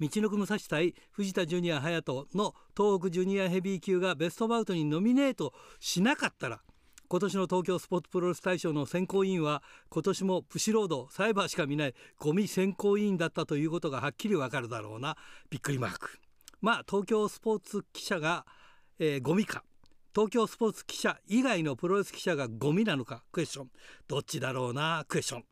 道のく武蔵対藤田ジュニア隼人の東北ジュニアヘビー級がベストバウトにノミネートしなかったら今年の東京スポーツプロレス大賞の選考委員は今年もプシロードサイバーしか見ないゴミ選考委員だったということがはっきりわかるだろうな。びっくりマーク。まあ東京スポーツ記者が、えー、ゴミか。東京スポーツ記者以外のプロレス記者がゴミなのか？クエスチョン。どっちだろうな？クエスチョン。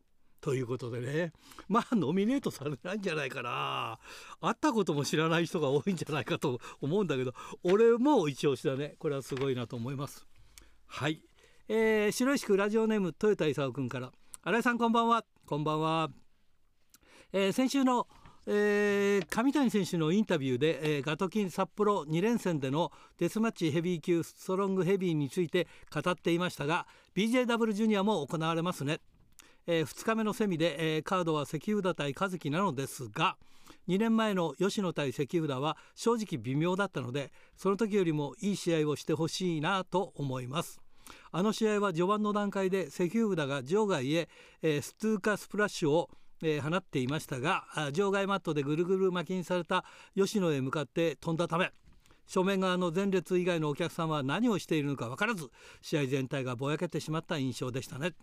ということでね。まあノミネートされないんじゃないかな。会ったことも知らない人が多いんじゃないかと思うんだけど俺も一押しだね。これはすごいなと思います。はい、えー、白石区ラジオネーム豊田勲君から。新井さんこんばんは。こんばんは、えー、先週のえー、上谷選手のインタビューで、えー、ガトキン札幌2連戦でのデスマッチヘビー級ストロングヘビーについて語っていましたが BJW ジュニアも行われますね。えー、2日目のセミで、えー、カードは関浦対和樹なのですが2年前の吉野対関浦は正直微妙だったのでその時よりもいい試合をしてほしいなと思います。あの試合は序盤の段階で関浦が場外へ、えー、ストゥーカスプラッシュをえー、放っていましたが場外マットでぐるぐる巻きにされた吉野へ向かって飛んだため正面側の前列以外のお客さんは何をしているのか分からず試合全体がぼやけてしまった印象でしたね、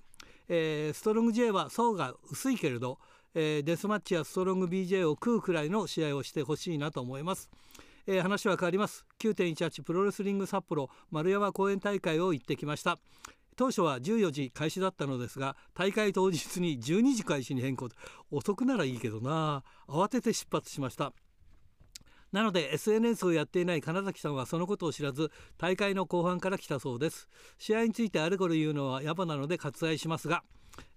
えー、ストロング J は層が薄いけれど、えー、デスマッチやストロング BJ を食うくらいの試合をしてほしいなと思います。えー、話は変わります。9.18プロレスリング札幌丸山公演大会を行ってきました。当初は14時開始だったのですが大会当日に12時開始に変更。遅くならいいけどな。慌てて出発しました。なので SNS をやっていない金崎さんはそのことを知らず大会の後半から来たそうです。試合についてあれこれ言うのは野暮なので割愛しますが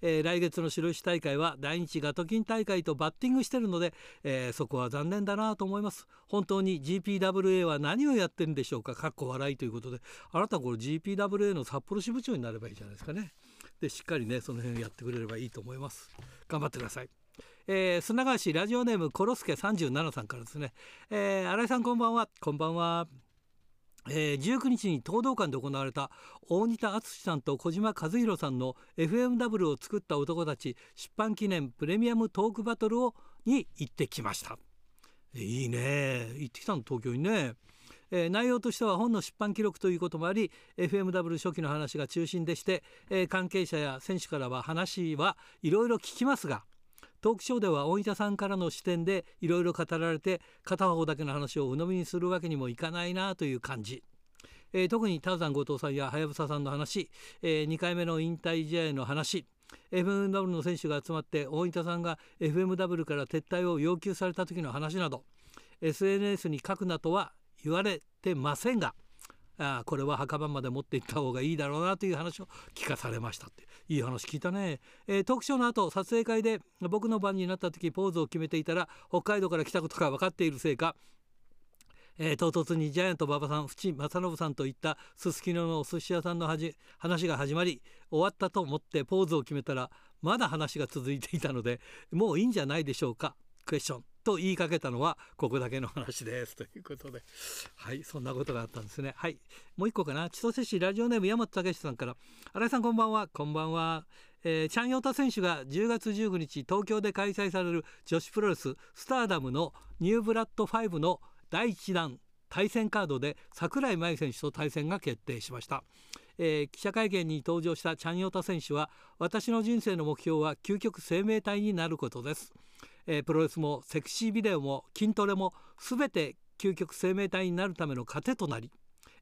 えー、来月の白石大会は第日ガトキン大会とバッティングしてるので、えー、そこは残念だなと思います。本当に GPWA は何をやってるんでしょうか？かっこ笑いということで。あなたこれ GPWA の札幌支部長になればいいじゃないですかね。でしっかりねその辺やってくれればいいと思います。頑張ってください。えー、砂川市ラジオネームコロスケ37さんからですね、えー、新井さんこんばんはこんばんはえー、19日に東道館で行われた大仁田敦さんと小島和弘さんの FMW を作った男たち出版記念プレミアムトークバトルをに行ってきました。いいね行ってきたの東京にね。えー、内容としては本の出版記録ということもあり FMW 初期の話が中心でして、えー、関係者や選手からは話はいろいろ聞きますがトークショーでは大分さんからの視点でいろいろ語られて片方だけの話を鵜呑みにするわけにもいかないなという感じ。えー、特にターザン後藤さんやはやぶささんの話、えー、2回目の引退試合の話 FMW の選手が集まって大分さんが FMW から撤退を要求された時の話など SNS に書くなとは言われてませんがあこれは墓場まで持っていった方がいいだろうなという話を聞かされましたって。いい話聞いたね、えー、トークショーの後撮影会で僕の番になった時ポーズを決めていたら北海道から来たことが分かっているせいかえー、唐突にジャイアント馬場さん淵正信さんといったすすきののお寿司屋さんの話が始まり終わったと思ってポーズを決めたらまだ話が続いていたのでもういいんじゃないでしょうか？クエスチョン。と言いかけたのはここだけの話です。ということで。はい。そんなことがあったんですね。はい。もう一個かな。千歳市ラジオネーム山本武さんから。新井さんこんばんは。こんばんは。えー、チャン・ヨタ選手が10月19日東京で開催される女子プロレススターダムのニューブラッド5の第1弾対戦カードで櫻井真由選手と対戦が決定しました、えー、記者会見に登場したチャン・ヨタ選手は私の人生の目標は究極生命体になることです。えー、プロレスもセクシービデオも筋トレも全て究極生命体になるための糧となり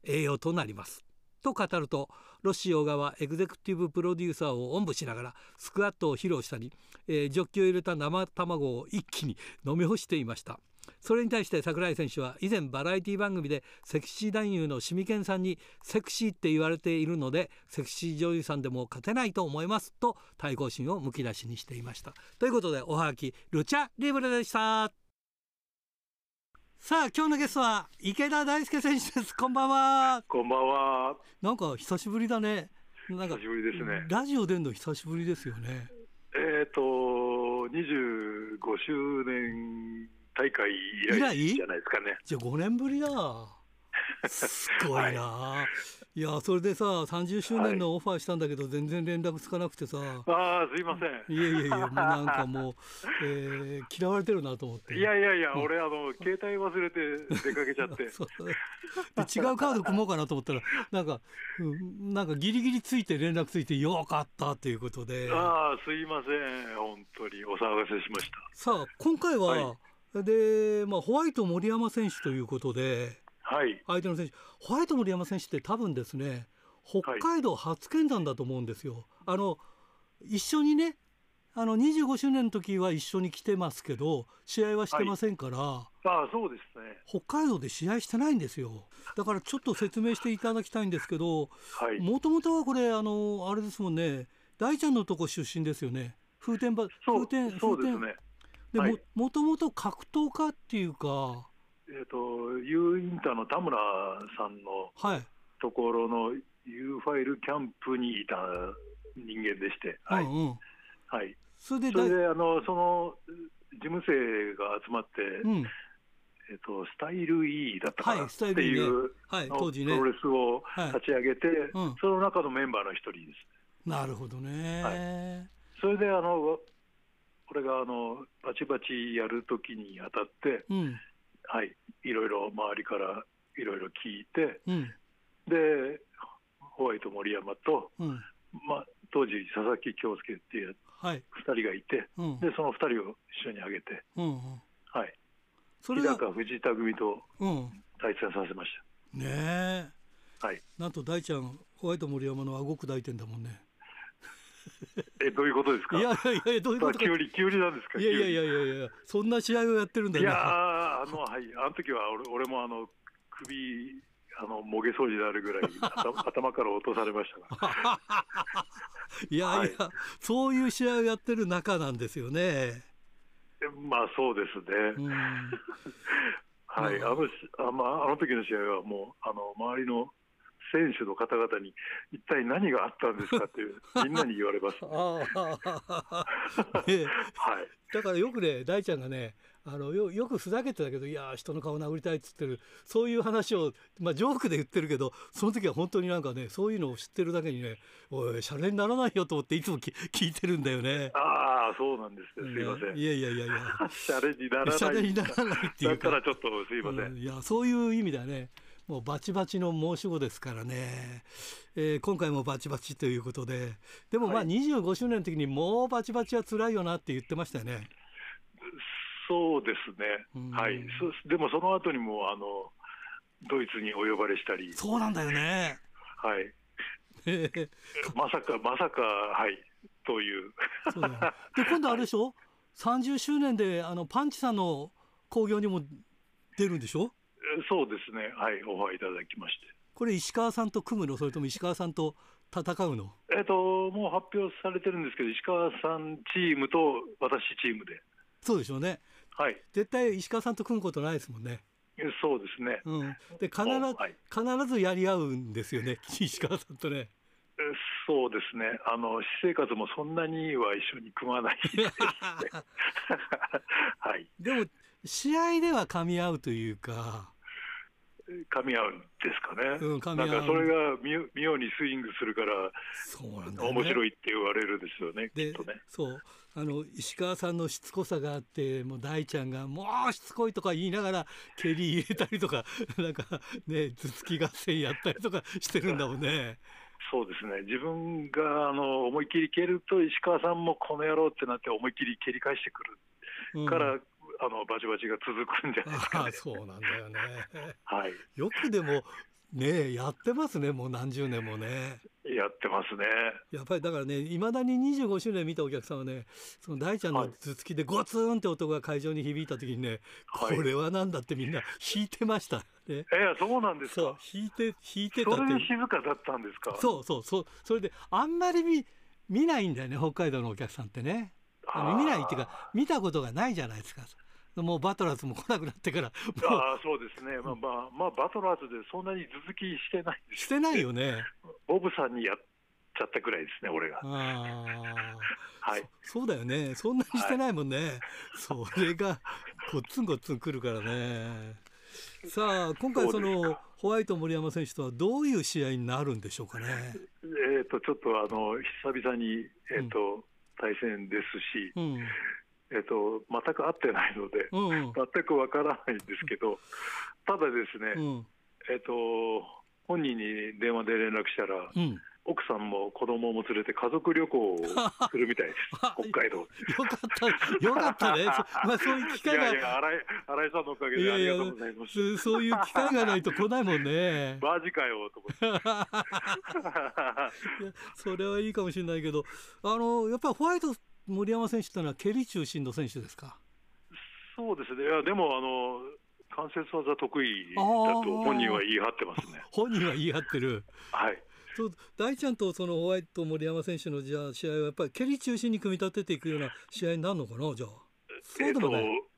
栄養となります。と語るとロシオ側エグゼクティブプロデューサーをおんぶしながらスクワットを披露したり、えー、ジョッキを入れた生卵を一気に飲み干していました。それに対して櫻井選手は以前バラエティ番組でセクシー男優のシミケンさんにセクシーって言われているのでセクシー女優さんでも勝てないと思いますと対抗心をむき出しにしていました。ということでおはがきルチャリブレでした。さあ今日のゲストは池田大輔選手です。こんばんは。こんばんは。なんか久しぶりだね。なんか久しぶりですね。ラジオ出んの久しぶりですよね。えっ、ー、と25周年大会以来？じゃないですかね。じゃあ5年ぶりだ。すごいな、はい、いやそれでさ30周年のオファーしたんだけど、全然連絡つかなくてさ。ああすいません。いやいやいやもうなんかもう、えー、嫌われてるなと思って。いやいやいや、俺あの携帯忘れて出かけちゃって。違うカード組もうかなと思ったらなんか、うん、なんかギリギリついて連絡ついてよかったということで。ああすいません。本当にお騒がせしました。さあ今回は、はいで、まあ、ホワイト森山選手ということで、はい、相手の選手。ホワイト森山選手って多分ですね北海道初見団だと思うんですよ。あの一緒にねあの25周年の時は一緒に来てますけど試合はしてませんから、はい、あそうですね。北海道で試合してないんですよ。だからちょっと説明していただきたいんですけどもともとはこれあのあれですもんね大ちゃんのとこ出身ですよね。風天場風天風天、ね、でももともと格闘家っていうか。えっ、ー、と U インターの田村さんのところの U ファイルキャンプにいた人間でして、はい、うんうん、はい、それであのその事務生が集まって、うん、えっ、ー、とスタイル E だったかな？っていう、はい、当時ね。プロレスを立ち上げて、はいうん、その中のメンバーの一人です。なるほどね、はい、それであのこれがあのバチバチやるときにあたって、うん、はい、いろいろ周りからいろいろ聞いて、うん、でホワイト森山と、うん、まあ、当時佐々木京介っていう2人がいて、はい、でその2人を一緒に挙げて、うんうん、はい。それ日高藤田組と対戦させました、ねえ。はい。なんと大ちゃんホワイト森山のあごく大点だもんねえどういうことですか？いやいやいやどういうこと急に急になんですか？いやいやいやいやそんな試合をやってるんだいやあのはいあの時は俺俺もあの首あのもげそうになるぐらい 頭から落とされましたが。いやいや、はい、そういう試合をやってる中なんですよね。まあそうですね。はい、あのあ,、まあ、あの時の試合はもうあの周りの選手の方々に一体何があったんですかって みんなに言われます、ねはい、だからよくね大ちゃんがねあのよよくふざけてたけどいや人の顔殴りたいっつってるそういう話を、まあ、ジョークで言ってるけどその時は本当になんかねそういうのを知ってるだけにねおいシャレにならないよと思っていつも 聞いてるんだよね。ああそうなんですね。すいません。いやいやいやいや。シャレにならない。シャレにならないっていうか。だからちょっとすいません、うん、いやそういう意味ではねもうバチバチの申し子ですからね、えー、今回もバチバチということで。でもまあ25周年の時にもうバチバチは辛いよなって言ってましたよね。そうですね、はい、でもその後にもあのドイツにお呼ばれしたり、そうなんだよね。はい、まさか、まさか、はい、という。で、今度あれでしょ、30周年であのパンチさんの興行にも出るんでしょ？そうですね、はい、オファーいただきまして。これ、石川さんと組むの、それとも石川さんと戦うの？えっ、と、もう発表されてるんですけど、石川さんチームと私チームで。そうでしょうね。はい。絶対石川さんと組むことないですもんね。そうですね。うん。で、必ず、はい、必ずやり合うんですよね、石川さんとね。そうですね。あの私生活もそんなには一緒に組まない はい。でも試合では噛み合うというか。噛み合うんですかね、うん、噛み合う。なんかそれが妙にスイングするからそうなんだ、ね、面白いって言われるんですよねきっとね。そう。あの石川さんのしつこさがあってもう大ちゃんが「もうしつこい」とか言いながら蹴り入れたりとか なんかね頭突き合戦やったりとか してるんだもんね。そうですね。自分があの思い切り蹴ると石川さんもこの野郎ってなって思い切り蹴り返してくるから、うんあのバチバチが続くんじゃないですか、ね、そうなんだよね。はい。よくでもねやってますねもう何十年もね。やってますね。やっぱりだからねいまだに25周年見たお客さんはねその大ちゃんの頭突きでゴツンって音が会場に響いた時にね、はい、これはなんだってみんな弾いてました。ね、えー、そうなんですか？弾いて弾いてたって。それで静かだったんですか？そうそうそうそれであんまり見見ないんだよね北海道のお客さんってね。見ないっていうか見たことがないじゃないですか。もうバトラーズも来なくなってからああそうですね、まあまあ、まあ、バトラーズでそんなに続きしてないです、してないよね。ボブさんにやっちゃったくらいですね俺が。ああ はい。そそうだよね。そんなにしてないもんね、はい、それがごっつんごっつんくるからね。さあ今回そのホワイト森山選手とはどういう試合になるんでしょうかね。えっ、ー、とちょっとあの久々にえっ、ー、と、うん、対戦ですし、うんえっと、全く会ってないので、うん、全くわからないんですけど、ただですね、うん、えっと、本人に電話で連絡したら、うん、奥さんも子供も連れて家族旅行をするみたいです、北海道。よかった、よかったね、まあ、そういう機会が。いやいや新井、新井さんのおかげでありがとうございます。いやいやそういう機会がないと来ないもんね。マジかよと思って。それはいいかもしれないけど、あのやっぱりホワイト森山選手というのは蹴り中心の選手ですか？そうですね、いやでもあの関節技得意だと本人は言い張ってますね。本人は言い張ってる。はい。そう大ちゃんとそのホワイト森山選手のじゃあ試合はやっぱり蹴り中心に組み立てていくような試合になるのかな？じゃあ。そうでもない。えー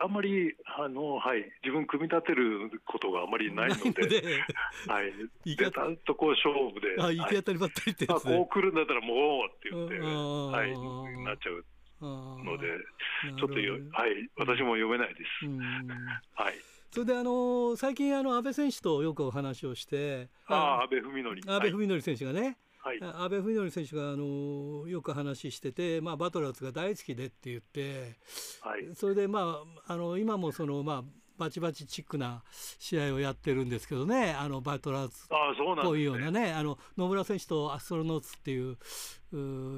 あんまりあの、はい、自分組み立てることがあまりないので、はい、でたんとこう勝負で、あ行き当たりばったりってね、こう来るんだったらもうって言って、はい、なっちゃうので、ちょっとよ、はい、私も読めないです。はい。それであの最近あの安倍選手とよくお話をして、ああ安倍文則。安倍文則選手がね、はい、安倍文則選手があのよく話してて、まあ、バトラーズが大好きでって言って、はい、それで、まあ、あの今もその、まあ、バチバチチックな試合をやってるんですけどねあのバトラーズっぽいようなねあの野村選手とアストロノーツっていう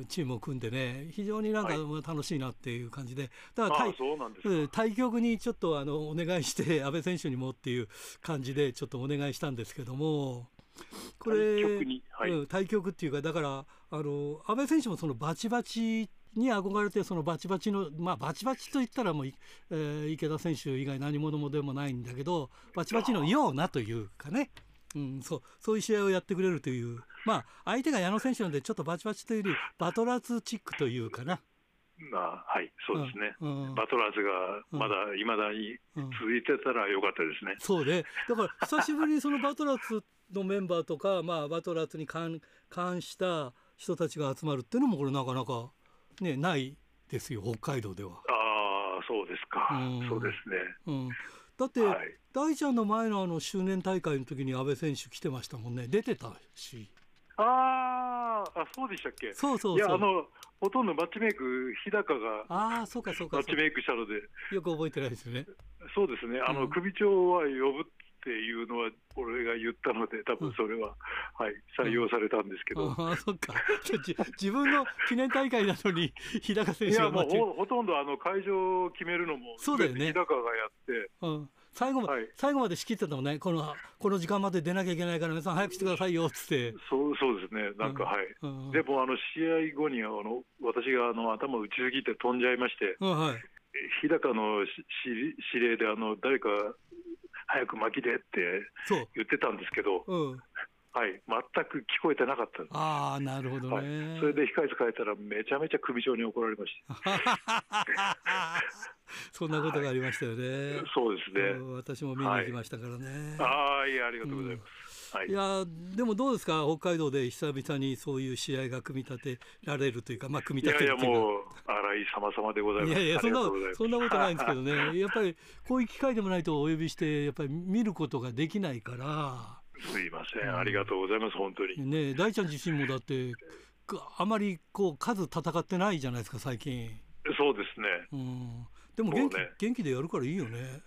チームを組んでね非常になんか楽しいなっていう感じで、だから対対局にちょっとあのお願いして阿部選手にもっていう感じでちょっとお願いしたんですけども。これ対局,、はい、うん、対局っていうかだからあの阿部選手もそのバチバチに憧れてそのバチバチのまあバチバチと言ったらもう、えー、池田選手以外何者もでもないんだけどバチバチのようなというかね、うん、そうそういう試合をやってくれるというまあ相手が矢野選手なのでちょっとバチバチというよりバトラーズチックというかな。まあ、はい、そうですね、うんうん、バトラーズがまだいまだに続いてたらよかったですね。うん、そうね。だから久しぶりにそのバトラーズのメンバーとか、まあ、バトラーズに関関した人たちが集まるっていうのもこれなかなか、ね、ないですよ北海道では。ああそうですか、うん、そうですね。うん、だって、はい、大ちゃんの前のあの周年大会の時に阿部選手来てましたもんね。出てたし。ああそうでしたっけ？そうそういやあのほとんどマッチメイク日高がああそうかそうか。マッチメイクしたので。よく覚えてないですよね。そうですね。あの、うん、首長は呼ぶっていうのは俺が言ったので多分それは、はい、採用されたんですけど、あそっか。自分の記念大会なのに 日高選手がいやもうほほとんどあの会場を決めるのもそうだよね。日高がやって、うん。最後,、はい、最後まで仕切ってたもんねこのこの時間まで出なきゃいけないから皆さん早くしてくださいよっつって。そうそうですね。なんか、うん、はい、うん、でもあの試合後にあの私があの頭打ちすぎて飛んじゃいまして、うんはい、日高の指令であの誰か早く巻きでって言ってたんですけど、うん、はい、全く聞こえてなかったああ、なるほどね、はい、それで控室変えたら、めちゃめちゃ首長に怒られました。そんなことがありましたよね。はい、そうですね。私も見に行きましたからね。はい、ああ、いや、ありがとうございます。うんはい、いやでもどうですか？北海道で久々にそういう試合が組み立てられるというかまあ組み立てるいやいやもう荒井様様でございます。いやいやそんなそんなことないんですけどね。やっぱりこういう機会でもないとお呼びしてやっぱり見ることができないから。すいません、ありがとうございます、本当に。ね大ちゃん自身もだって、あまりこう数戦ってないじゃないですか、最近。そうですね。うん、でも元気ね、元気でやるからいいよね。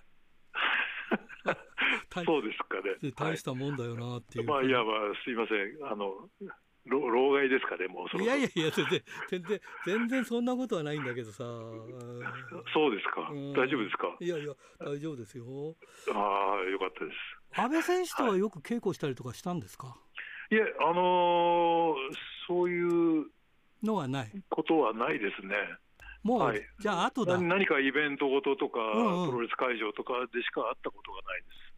そうですかね。大したもんだよなっていう。まあ、いや、まあ、すいません。あの、老老害ですかね、もうそいやいやいや、全然、全然、全然そんなことはないんだけどさ。そうですか。大丈夫ですか？いやいや、大丈夫ですよ。ああ、よかったです。安倍選手とはよく稽古したりとかしたんですか、はい、いえ、あのー、そういうのはないことはないですね。もう、はい、じゃあ後だ何かイベントごととか、うんうん、プロレス会場とかでしか会ったことがないです。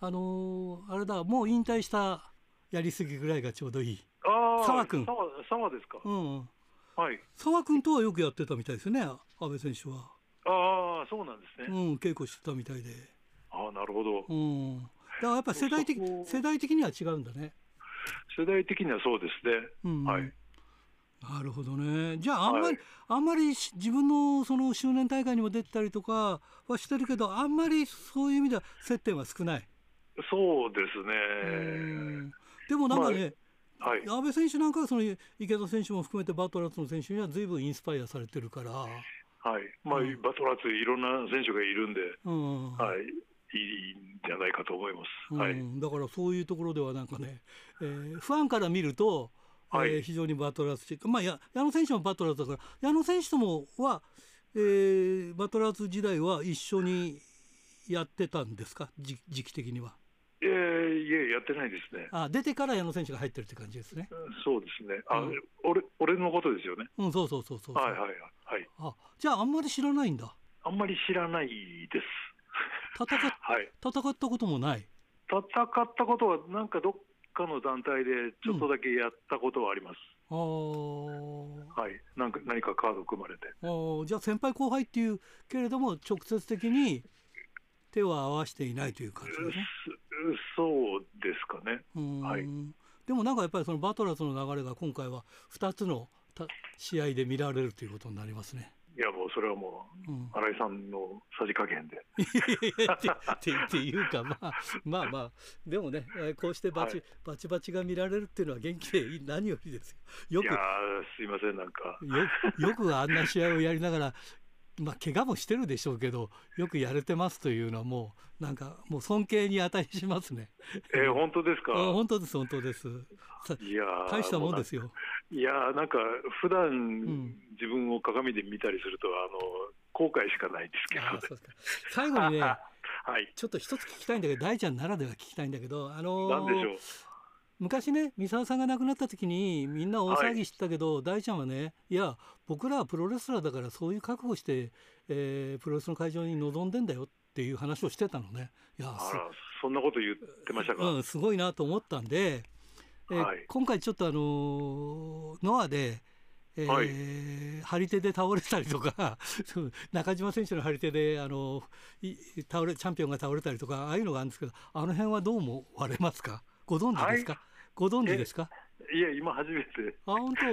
あのー、あれだ、もう引退したやりすぎぐらいがちょうどいい。ああ、澤君。澤ですか。うん。はい。澤君とはよくやってたみたいですね、安倍選手は。ああ、そうなんですね。うん、稽古してたみたいで。あなるほど、うん、だからやっぱ世代的世代的には違うんだね世代的にはそうですね、うん、はいなるほどねじゃああんまり、はい、あんまり自分のその周年大会にも出てたりとかはしてるけどあんまりそういう意味では接点は少ないそうですね。でもなんかね、まあはい、安倍選手なんかはその池田選手も含めてバトラーズの選手にはずいぶんインスパイアされてるから。はい。まあ、うん、バトラーズいろんな選手がいるんで、うん、はい、いいんじゃないかと思います、はい、だからそういうところではなんかね、えー、ファンから見ると、はい、えー、非常にバトラーズチック、まあ、や矢野選手もバトラーズだから矢野選手ともは、えー、バトラーズ時代は一緒にやってたんですか？時期的には。やってないですね。あ出てから矢野選手が入ってるって感じですね。そうですね。あ、うん、俺俺のことですよね。うんそうそうそうそうはいはいはい。あじゃああんまり知らないんだ。あんまり知らないです。戦っ、はい、戦ったこともない戦ったことは、なんかどっかの団体でちょっとだけやったことはあります。うん、はい、なんか何かカード組まれて。あじゃあ先輩後輩っていうけれども直接的に手を合わせていないという感じですね。そうですかね。はい。でもなんかやっぱりそのバトラーズの流れが今回は2つの試合で見られるということになりますね。いやもうそれはもう、新井さんのさじ加減で。ってっていうか、まあ、まあまあでもねこうしてバチはい、バチバチが見られるっていうのは元気で何よりですよ。よくすいませんなんかよよくあんな試合をやりながらまあ怪我もしてるでしょうけどよくやれてますというのはもうなんかもう尊敬に値しますね。えー、本当ですか？本当です本当です。いや大したもんですよ。いやなんか普段、うん、自分を鏡で見たりするとあの後悔しかないですけど、ね、最後にね、はい、ちょっと一つ聞きたいんだけど大ちゃんならでは聞きたいんだけどあのー、でしょう？昔ね三沢さんが亡くなった時にみんな大騒ぎしたけど、はい、大ちゃんはねいや僕らはプロレスラーだからそういう覚悟して、えー、プロレスの会場に臨んでんだよっていう話をしてたのね。いやそんなこと言ってましたか、うん、すごいなと思ったんで、えーはい、今回ちょっとあのー、ノアでえー、はい、張り手で倒れたりとか 中島選手の張り手であの倒れチャンピオンが倒れたりとかああいうのがあるんですけどあの辺はどう思われますか？ご存知ですか、はい、ご存知ですか？いや今初めて。あ本当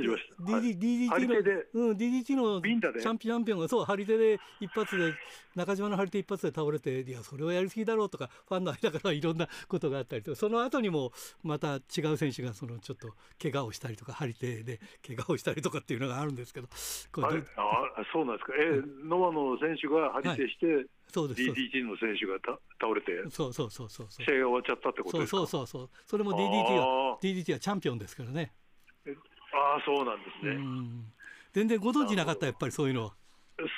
知りました。DD DDT の、うん、DDT のチャンピオンがそう張り手で一発で中島の張り手一発で倒れていやそれはやりすぎだろうとかファンの間からいろんなことがあったりとかその後にもまた違う選手がそのちょっと怪我をしたりとか張り手で怪我をしたりとかっていうのがあるんですけどこれあそうなんですか。え、うん、ノアの選手が張り手して、はいそうです。DDT の選手がた倒れてそうそうそうそう試合が終わっちゃったってことですか？そうそうそう。それも DDT は DDT はチャンピオンですからねああそうなんですね。全然ご存知なかったやっぱりそういうのは？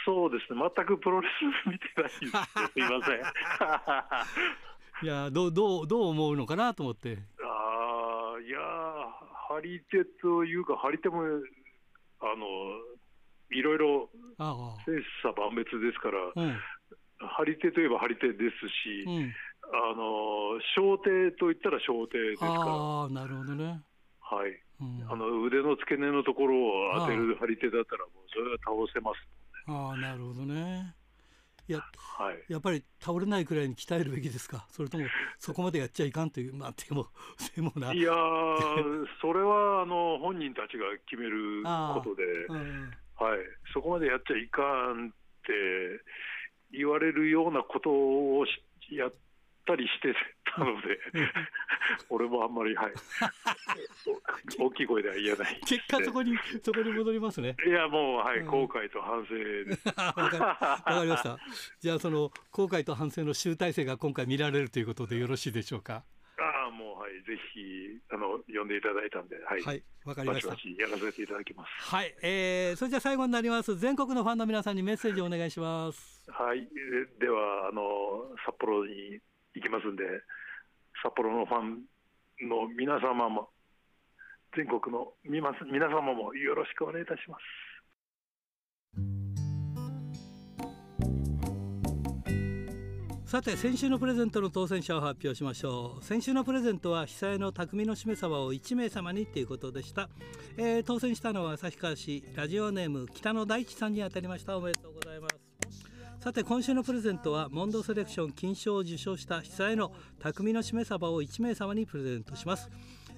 そうですね。全くプロレス見てないです すいません。いやどうどうどう思うのかなと思って。ああいや張り手というか張り手もあのいろいろ切磋万別ですから、うん、張り手といえば張り手ですし、うん、あの小手といったら小手ですから。あなるほどね。はい、うん、あの腕の付け根のところを当てる張り手だったらもうそれは倒せますああなるほどね。や,、はい、やっぱり倒れないくらいに鍛えるべきですか？それともそこまでやっちゃいかんというまあでもでもな。いやそれはあの本人たちが決めることで、うん、はい、そこまでやっちゃいかんって言われるようなことをやったりしてたので、俺もあんまり、はい、大きい声では言えない。結果、そこに、そこに戻りますね。いや、もう、はい、後悔と反省です。わかりました。じゃあ、その後悔と反省の集大成が今回見られるということでよろしいでしょうか？ああ、もう、はい、ぜひ、あの、呼んでいただいたんで、はい。はい、わかりました。やらせていただきます。はい、えー、それじゃ最後になります。全国のファンの皆さんにメッセージをお願いします。はい、では、あの、札幌に行きますんで、札幌のファンの皆様も、全国の皆様もよろしくお願いいたします。さて先週のプレゼントの当選者を発表しましょう。先週のプレゼントは被災の匠のしめ鯖を1名様にということでした、えー、当選したのは旭川市ラジオネーム北野大地さんに当たりました。おめでとうございます。さて今週のプレゼントはモンドセレクション金賞を受賞した被災の匠のしめ鯖を1名様にプレゼントします。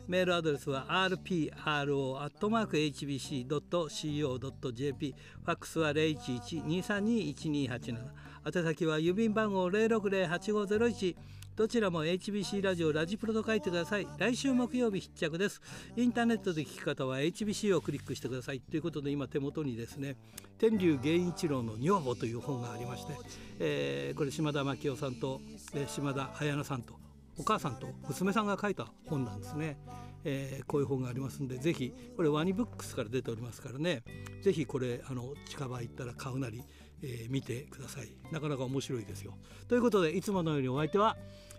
メールアドレスは rpro.hbc.co.jp ファックスは011-232-1287宛先は郵便番号060-8501どちらも HBC ラジオラジプロと書いてください。来週木曜日必着です。インターネットで聞き方は HBC をクリックしてください。ということで今手元にですね天竜源一郎の女房という本がありまして、えー、これ島田真紀夫さんと、えー、島田彩菜さんとお母さんと娘さんが書いた本なんですね、えー、こういう本がありますんでぜひこれワニブックスから出ておりますからね。ぜひこれあの近場行ったら買うなりえー、見てください。なかなか面白いですよ。ということでいつものようにお相手は、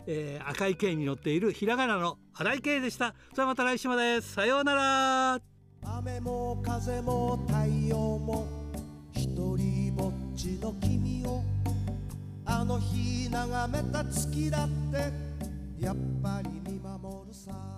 えー、赤い系に乗っているひらがなの荒井系でした。それはまた来週まで。さようなら。雨も風も太陽も一人ぼっちの君をあの日眺めた月だってやっぱり見守るさ。